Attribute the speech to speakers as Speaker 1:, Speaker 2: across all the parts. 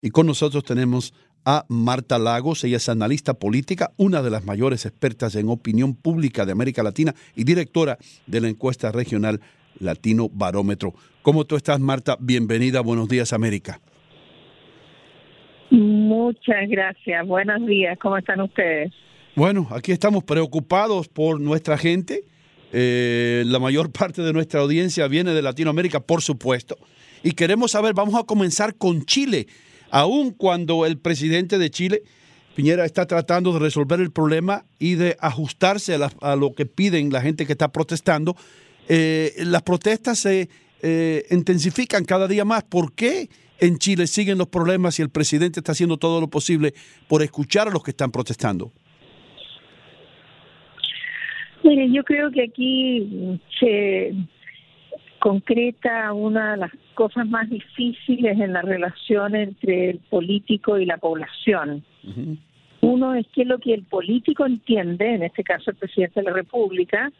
Speaker 1: Y con nosotros tenemos a Marta Lagos, ella es analista política, una de las mayores expertas en opinión pública de América Latina y directora de la encuesta regional Latino Barómetro. ¿Cómo tú estás, Marta? Bienvenida, buenos días, América.
Speaker 2: Muchas gracias, buenos días, ¿cómo están ustedes?
Speaker 1: Bueno, aquí estamos preocupados por nuestra gente. Eh, la mayor parte de nuestra audiencia viene de Latinoamérica, por supuesto. Y queremos saber, vamos a comenzar con Chile aun cuando el presidente de Chile, Piñera, está tratando de resolver el problema y de ajustarse a, lo que piden la gente que está protestando, eh, las protestas se eh, intensifican cada día más. ¿Por qué en Chile siguen los problemas y el presidente está haciendo todo lo posible por escuchar a los que están protestando?
Speaker 2: Mire, yo creo que aquí se concreta una de las cosas más difíciles en la relación entre el político y la población. Uno es que lo que el político entiende, en este caso el presidente de la República,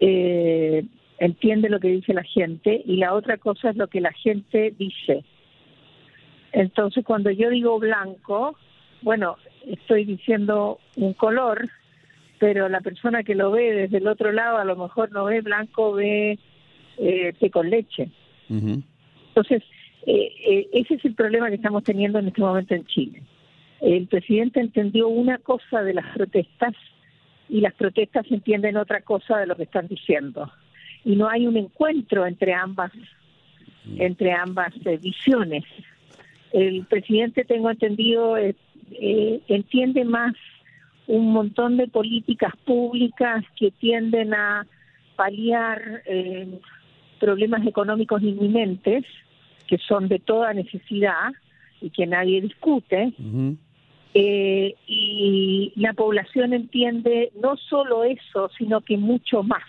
Speaker 2: eh, entiende lo que dice la gente y la otra cosa es lo que la gente dice. Entonces, cuando yo digo blanco, bueno, estoy diciendo un color, pero la persona que lo ve desde el otro lado a lo mejor no ve blanco, ve eh, té con leche. Entonces, eh, eh, ese es el problema que estamos teniendo en este momento en Chile. El presidente entendió una cosa de las protestas y las protestas entienden otra cosa de lo que están diciendo. Y no hay un encuentro entre ambas, entre ambas eh, visiones. El presidente, tengo entendido, entiende más un montón de políticas públicas que tienden a paliar problemas económicos inminentes que son de toda necesidad y que nadie discute. Eh, y la población entiende no solo eso, sino que mucho más.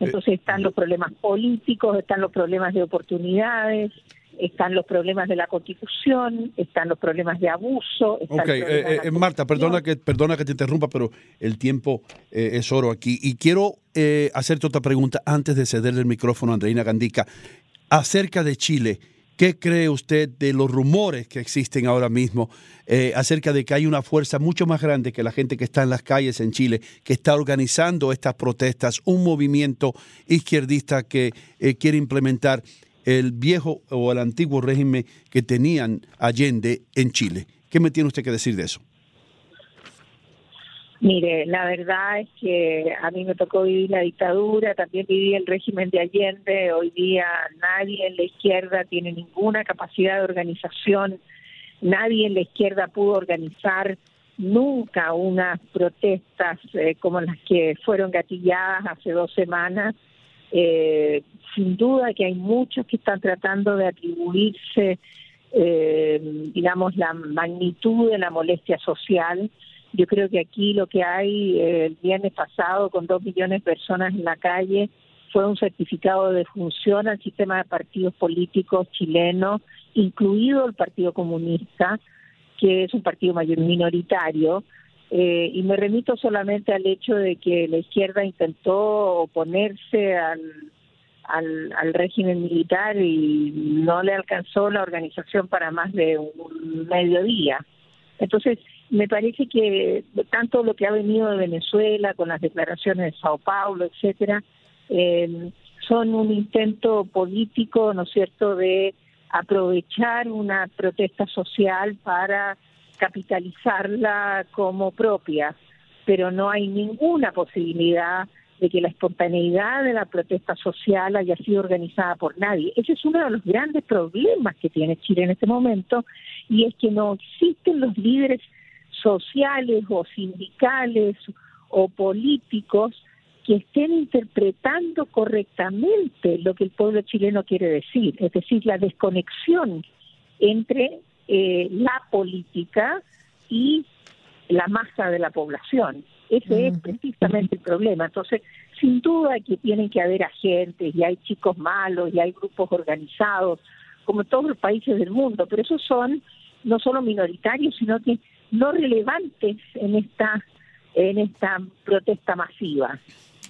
Speaker 2: Entonces están los problemas políticos, están los problemas de oportunidades, están los problemas de la constitución, están los problemas de abuso.
Speaker 1: ok, eh, eh, Marta, perdona que, perdona que te interrumpa, pero el tiempo eh, es oro aquí. Y quiero hacerte otra pregunta antes de cederle el micrófono a Andreina Gandica. Acerca de Chile, ¿qué cree usted de los rumores que existen ahora mismo acerca de que hay una fuerza mucho más grande que la gente que está en las calles en Chile, que está organizando estas protestas, un movimiento izquierdista que quiere implementar el viejo o el antiguo régimen que tenían Allende en Chile. ¿Qué me tiene usted que decir de eso?
Speaker 2: Mire, la verdad es que a mí me tocó vivir la dictadura, también viví el régimen de Allende, hoy día nadie en la izquierda tiene ninguna capacidad de organización, nadie en la izquierda pudo organizar nunca unas protestas eh, como las que fueron gatilladas hace dos semanas eh, sin duda que hay muchos que están tratando de atribuirse, eh, digamos, la magnitud de la molestia social. Yo creo que aquí lo que hay eh, el viernes pasado con dos millones de personas en la calle fue un certificado de función al sistema de partidos políticos chilenos, incluido el Partido Comunista, que es un partido mayor minoritario, eh, y me remito solamente al hecho de que la izquierda intentó oponerse al, al, régimen militar y no le alcanzó la organización para más de un mediodía. Entonces, me parece que tanto lo que ha venido de Venezuela con las declaraciones de Sao Paulo, etcétera, eh, son un intento político, ¿no es cierto?, de aprovechar una protesta social para capitalizarla como propia, pero no hay ninguna posibilidad de que la espontaneidad de la protesta social haya sido organizada por nadie. Ese es uno de los grandes problemas que tiene Chile en este momento y es que no existen los líderes sociales o sindicales o políticos que estén interpretando correctamente lo que el pueblo chileno quiere decir, es decir, la desconexión entre eh, la política y la masa de la población. Ese es precisamente el problema. Entonces, sin duda que tienen que haber agentes y hay chicos malos y hay grupos organizados, como en todos los países del mundo, pero esos son no solo minoritarios, sino que no relevantes en esta en esta protesta masiva.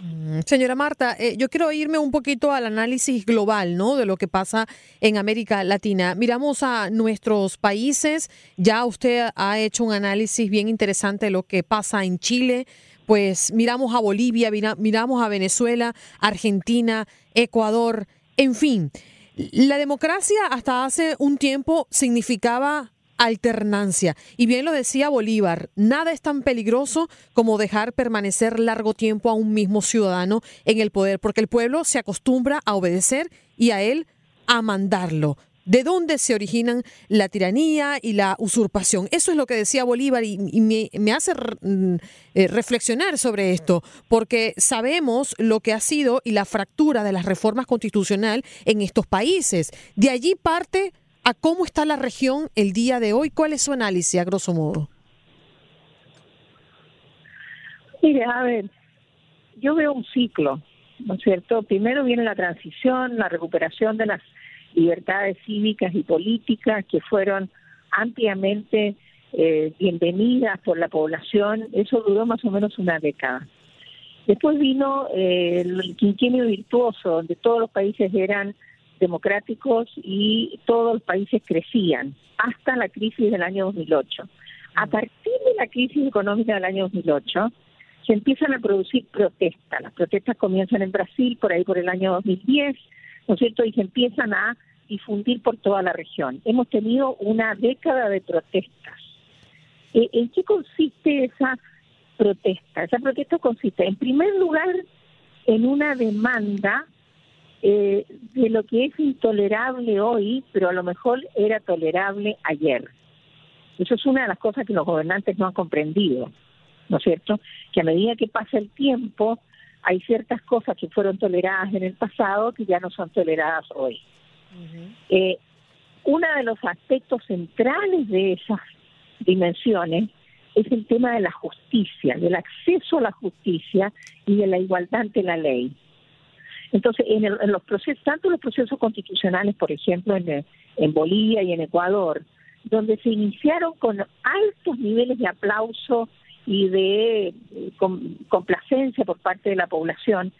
Speaker 3: Mm, señora Marta, eh, yo quiero irme un poquito al análisis global, ¿no? De lo que pasa en América Latina. Miramos a nuestros países. Ya usted ha hecho un análisis bien interesante de lo que pasa en Chile. Pues miramos a Bolivia, miramos a Venezuela, Argentina, Ecuador, en fin. La democracia hasta hace un tiempo significaba alternancia. Y bien lo decía Bolívar, nada es tan peligroso como dejar permanecer largo tiempo a un mismo ciudadano en el poder, porque el pueblo se acostumbra a obedecer y a él a mandarlo. ¿De dónde se originan la tiranía y la usurpación? Eso es lo que decía Bolívar y, me, hace mm, eh, reflexionar sobre esto, porque sabemos lo que ha sido y la fractura de las reformas constitucionales en estos países. De allí parte a cómo está la región el día de hoy. ¿Cuál es su análisis, a grosso modo?
Speaker 2: Mire, a ver, yo veo un ciclo, ¿no es cierto? Primero viene la transición, la recuperación de las libertades cívicas y políticas que fueron ampliamente eh, bienvenidas por la población. Eso duró más o menos una década. Después vino eh, el quinquenio virtuoso, donde todos los países eran democráticos y todos los países crecían hasta la crisis del año 2008. A partir de la crisis económica del año 2008, se empiezan a producir protestas. Las protestas comienzan en Brasil por ahí por el año 2010, ¿no es cierto? Y se empiezan a difundir por toda la región. Hemos tenido una década de protestas. Eh, ¿En qué consiste esa protesta? Esa protesta consiste, en primer lugar, en una demanda eh, de lo que es intolerable hoy, pero a lo mejor era tolerable ayer. Eso es una de las cosas que los gobernantes no han comprendido, ¿no es cierto? Que a medida que pasa el tiempo, hay ciertas cosas que fueron toleradas en el pasado que ya no son toleradas hoy. eh, uno de los aspectos centrales de esas dimensiones es el tema de la justicia, del acceso a la justicia y de la igualdad ante la ley. Entonces, en, los procesos, tanto los procesos constitucionales, por ejemplo, en, en Bolivia y en Ecuador, donde se iniciaron con altos niveles de aplauso y de eh, complacencia por parte de la población,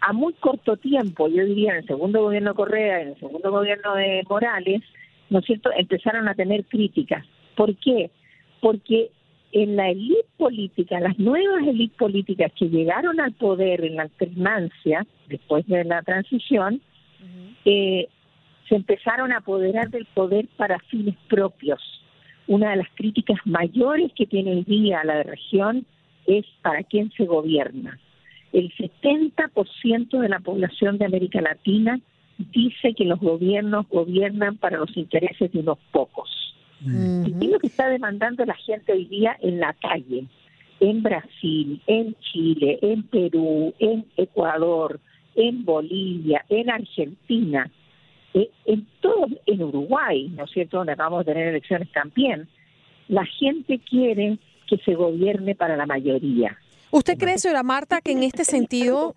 Speaker 2: a muy corto tiempo, yo diría en el segundo gobierno de Correa, en el segundo gobierno de Morales, ¿no es cierto?, empezaron a tener críticas. ¿Por qué? Porque en la élite política, las nuevas élites políticas que llegaron al poder en la alternancia, después de la transición, eh, se empezaron a apoderar del poder para fines propios. Una de las críticas mayores que tiene el día la región es para quién se gobierna. El 70% de la población de América Latina dice que los gobiernos gobiernan para los intereses de unos pocos. ¿Y qué es lo que está demandando la gente hoy día en la calle? En Brasil, en Chile, en Perú, en Ecuador, en Bolivia, en Argentina, eh, en todo, en Uruguay, ¿no es cierto?, donde acabamos de tener elecciones también, la gente quiere que se gobierne para la mayoría.
Speaker 3: ¿Usted cree, señora Marta, que en este sentido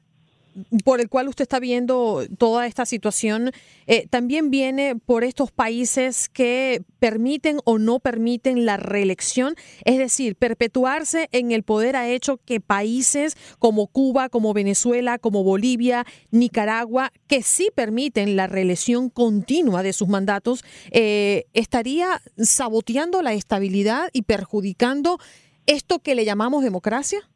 Speaker 3: por el cual usted está viendo toda esta situación eh, también viene por estos países que permiten o no permiten la reelección, es decir, perpetuarse en el poder ha hecho que países como Cuba, como Venezuela, como Bolivia, Nicaragua, que sí permiten la reelección continua de sus mandatos, eh, estaría saboteando la estabilidad y perjudicando esto que le llamamos democracia?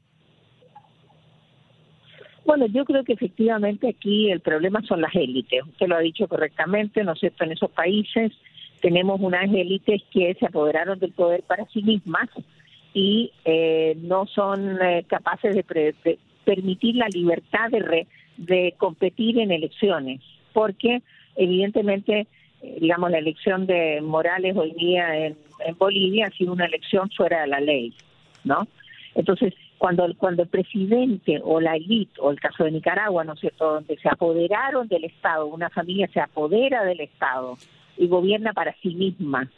Speaker 2: Bueno, yo creo que efectivamente aquí el problema son las élites. Usted lo ha dicho correctamente, ¿no es cierto? En esos países tenemos unas élites que se apoderaron del poder para sí mismas y eh, no son eh, capaces de, permitir la libertad de, de competir en elecciones, porque evidentemente, eh, digamos, la elección de Morales hoy día en Bolivia ha sido una elección fuera de la ley, ¿no? Entonces, cuando, cuando el presidente o la élite, o el caso de Nicaragua, ¿no es cierto?, donde se apoderaron del Estado, una familia se apodera del Estado y gobierna para sí misma.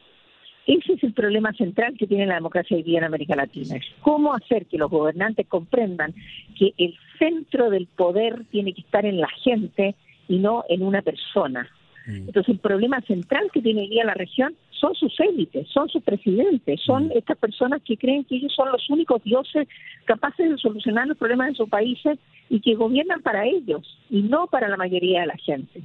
Speaker 2: Ese es el problema central que tiene la democracia hoy día en América Latina. cómo hacer que los gobernantes comprendan que el centro del poder tiene que estar en la gente y no en una persona. Mm. Entonces, el problema central que tiene hoy día la región son sus élites, son sus presidentes, son mm. estas personas que creen que ellos son los únicos dioses capaces de solucionar los problemas de sus países y que gobiernan para ellos y no para la mayoría de la gente.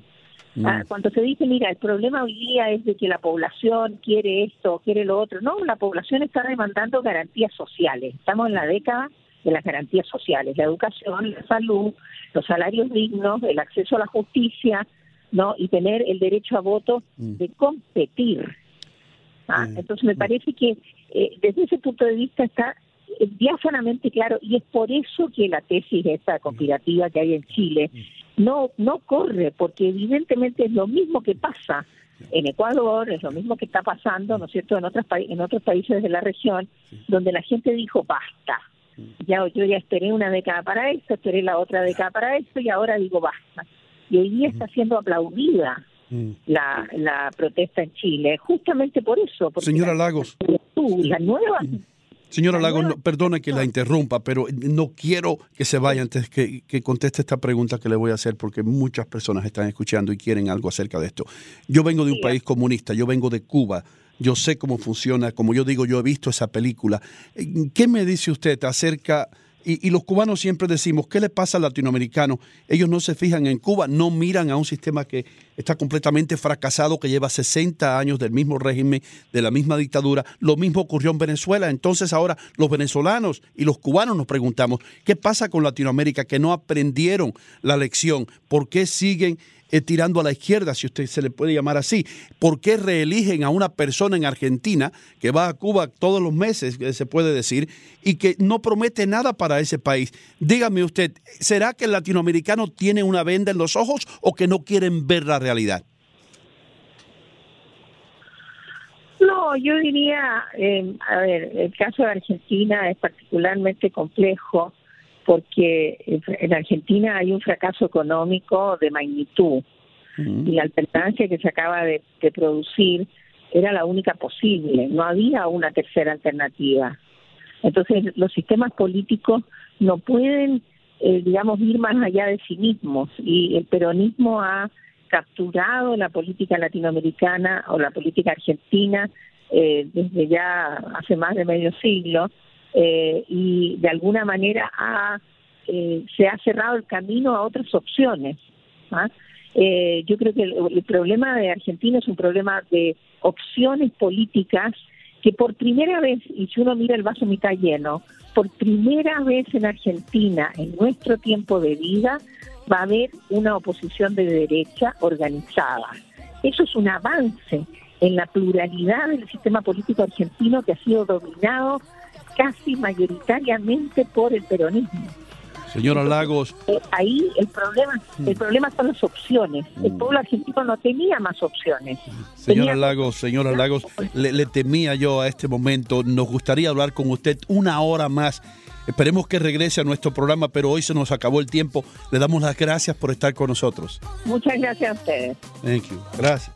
Speaker 2: Mm. Ah, cuando se dice, mira, el problema hoy día es de que la población quiere esto, quiere lo otro, no, la población está demandando garantías sociales. Estamos en la década de las garantías sociales, la educación, la salud, los salarios dignos, el acceso a la justicia, ¿no? Y tener el derecho a voto mm. de competir. ¿Ah? Entonces me parece que eh, desde ese punto de vista está eh, diáfanamente claro y es por eso que la tesis esta conspirativa que hay en Chile no no corre porque evidentemente es lo mismo que pasa en Ecuador es lo mismo que está pasando no es cierto en otros en otros países de la región donde la gente dijo basta ya yo ya esperé una década para esto esperé la otra década para esto y ahora digo basta y hoy día está siendo aplaudida mm. la, la protesta en Chile, justamente por eso.
Speaker 1: Señora Lagos.
Speaker 2: La nueva...
Speaker 1: Señora Lagos, perdone que la interrumpa, pero no quiero que se vaya antes que, que, conteste esta pregunta que le voy a hacer porque muchas personas están escuchando y quieren algo acerca de esto. Yo vengo de un país comunista, yo vengo de Cuba, yo sé cómo funciona, como yo digo, yo he visto esa película. ¿Qué me dice usted acerca y, los cubanos siempre decimos, ¿qué le pasa al latinoamericano? Ellos no se fijan en Cuba, no miran a un sistema que está completamente fracasado, que lleva 60 años del mismo régimen, de la misma dictadura. Lo mismo ocurrió en Venezuela. Entonces ahora los venezolanos y los cubanos nos preguntamos, ¿qué pasa con Latinoamérica que no aprendieron la lección? ¿Por qué siguen eh, tirando a la izquierda, si usted se le puede llamar así. ¿Por qué reeligen a una persona en Argentina que va a Cuba todos los meses, se puede decir, y que no promete nada para ese país? Dígame usted, ¿será que el latinoamericano tiene una venda en los ojos o que no quieren ver la realidad?
Speaker 2: No, yo diría, eh, a ver, el caso de Argentina es particularmente complejo porque en Argentina hay un fracaso económico de magnitud. Y la alternancia que se acaba de, producir era la única posible, no había una tercera alternativa. Entonces los sistemas políticos no pueden, eh, digamos, ir más allá de sí mismos. Y el peronismo ha capturado la política latinoamericana o la política argentina eh, desde ya hace más de medio siglo eh, y de alguna manera eh, se ha cerrado el camino a otras opciones. ¿ah? Eh, yo creo que el, problema de Argentina es un problema de opciones políticas que por primera vez, y si uno mira el vaso mitad lleno, por primera vez en Argentina, en nuestro tiempo de vida, va a haber una oposición de derecha organizada. Eso es un avance en la pluralidad del sistema político argentino que ha sido dominado casi mayoritariamente por el peronismo.
Speaker 1: Señora Lagos.
Speaker 2: Eh, ahí el problema, el mm. problema son las opciones. El mm. pueblo argentino no tenía más opciones.
Speaker 1: Señora Lagos, señora Lagos, le, temía yo a este momento. Nos gustaría hablar con usted una hora más. Esperemos que regrese a nuestro programa, pero hoy se nos acabó el tiempo. Le damos las gracias por estar con nosotros.
Speaker 2: Muchas gracias a ustedes.
Speaker 1: Thank you. Gracias.